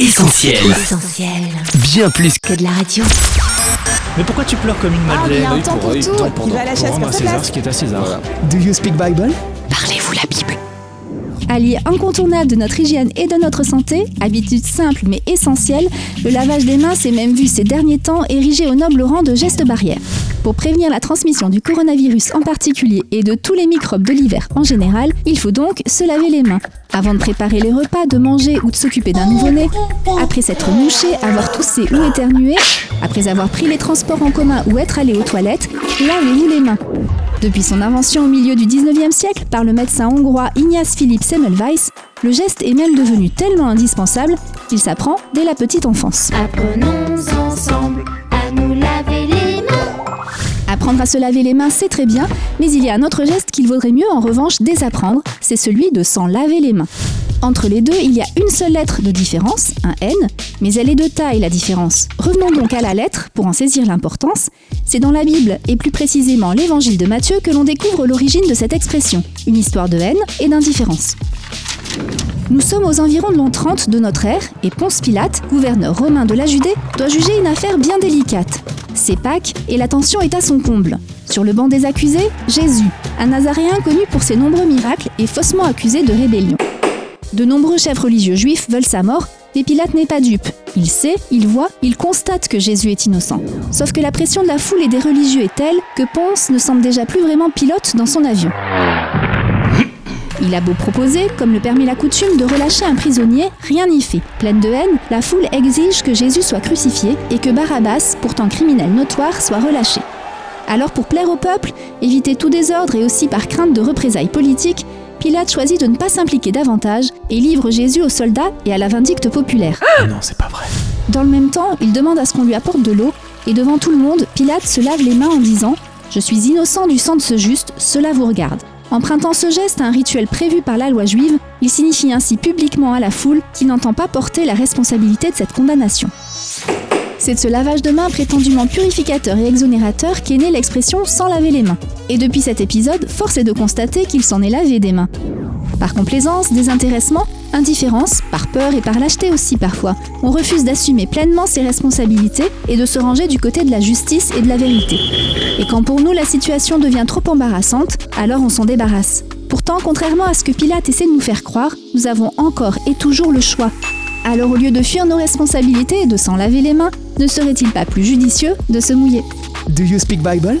Essentiel. Essentiel. Bien plus que de la radio. Mais pourquoi tu pleures comme une Ah, madeleine mais un Œil temps pour œil, tout. Il va à la Pour chasse rendre comme à sa César place. ce qui est à César. Do you speak Bible? Parlez-vous la Bible Allié incontournable de notre hygiène et de notre santé, habitude simple mais essentielle, le lavage des mains s'est même vu ces derniers temps érigé au noble rang de geste barrière. Pour prévenir la transmission du coronavirus en particulier et de tous les microbes de l'hiver en général, il faut donc se laver les mains. Avant de préparer les repas, de manger ou de s'occuper d'un nouveau-né, après s'être mouché, avoir toussé ou éternué, après avoir pris les transports en commun ou être allé aux toilettes, lavez-vous les mains. Depuis son invention au milieu du 19e siècle par le médecin hongrois Ignace Philippe Semmelweis, le geste est même devenu tellement indispensable qu'il s'apprend dès la petite enfance. Apprenons ensemble Apprendre à se laver les mains, c'est très bien, mais il y a un autre geste qu'il vaudrait mieux en revanche désapprendre, c'est celui de s'en laver les mains. Entre les deux, il y a une seule lettre de différence, un N, mais elle est de taille la différence. Revenons donc à la lettre pour en saisir l'importance. C'est dans la Bible, et plus précisément l'évangile de Matthieu, que l'on découvre l'origine de cette expression, une histoire de haine et d'indifférence. Nous sommes aux environs de l'an 30 de notre ère et Ponce Pilate, gouverneur romain de la Judée, doit juger une affaire bien délicate. C'est Pâques et la tension est à son comble. Sur le banc des accusés, Jésus, un Nazaréen connu pour ses nombreux miracles et faussement accusé de rébellion. De nombreux chefs religieux juifs veulent sa mort, mais Pilate n'est pas dupe. Il sait, il voit, il constate que Jésus est innocent. Sauf que la pression de la foule et des religieux est telle que Ponce ne semble déjà plus vraiment pilote dans son avion. Il a beau proposer, comme le permet la coutume, de relâcher un prisonnier, rien n'y fait. Pleine de haine, la foule exige que Jésus soit crucifié et que Barabbas, pourtant criminel notoire, soit relâché. Alors pour plaire au peuple, éviter tout désordre et aussi par crainte de représailles politiques, Pilate choisit de ne pas s'impliquer davantage et livre Jésus aux soldats et à la vindicte populaire. Ah non, c'est pas vrai. Dans le même temps, il demande à ce qu'on lui apporte de l'eau, et devant tout le monde, Pilate se lave les mains en disant ⁇ Je suis innocent du sang de ce juste, cela vous regarde ⁇ Empruntant ce geste à un rituel prévu par la loi juive, il signifie ainsi publiquement à la foule qu'il n'entend pas porter la responsabilité de cette condamnation. C'est ce lavage de mains prétendument purificateur et exonérateur qu'est née l'expression sans laver les mains. Et depuis cet épisode, force est de constater qu'il s'en est lavé des mains. Par complaisance, désintéressement, indifférence, par peur et par lâcheté aussi parfois, on refuse d'assumer pleinement ses responsabilités et de se ranger du côté de la justice et de la vérité. Et quand pour nous la situation devient trop embarrassante, alors on s'en débarrasse. Pourtant, contrairement à ce que Pilate essaie de nous faire croire, nous avons encore et toujours le choix. Alors au lieu de fuir nos responsabilités et de s'en laver les mains, ne serait-il pas plus judicieux de se mouiller? Do you speak Bible?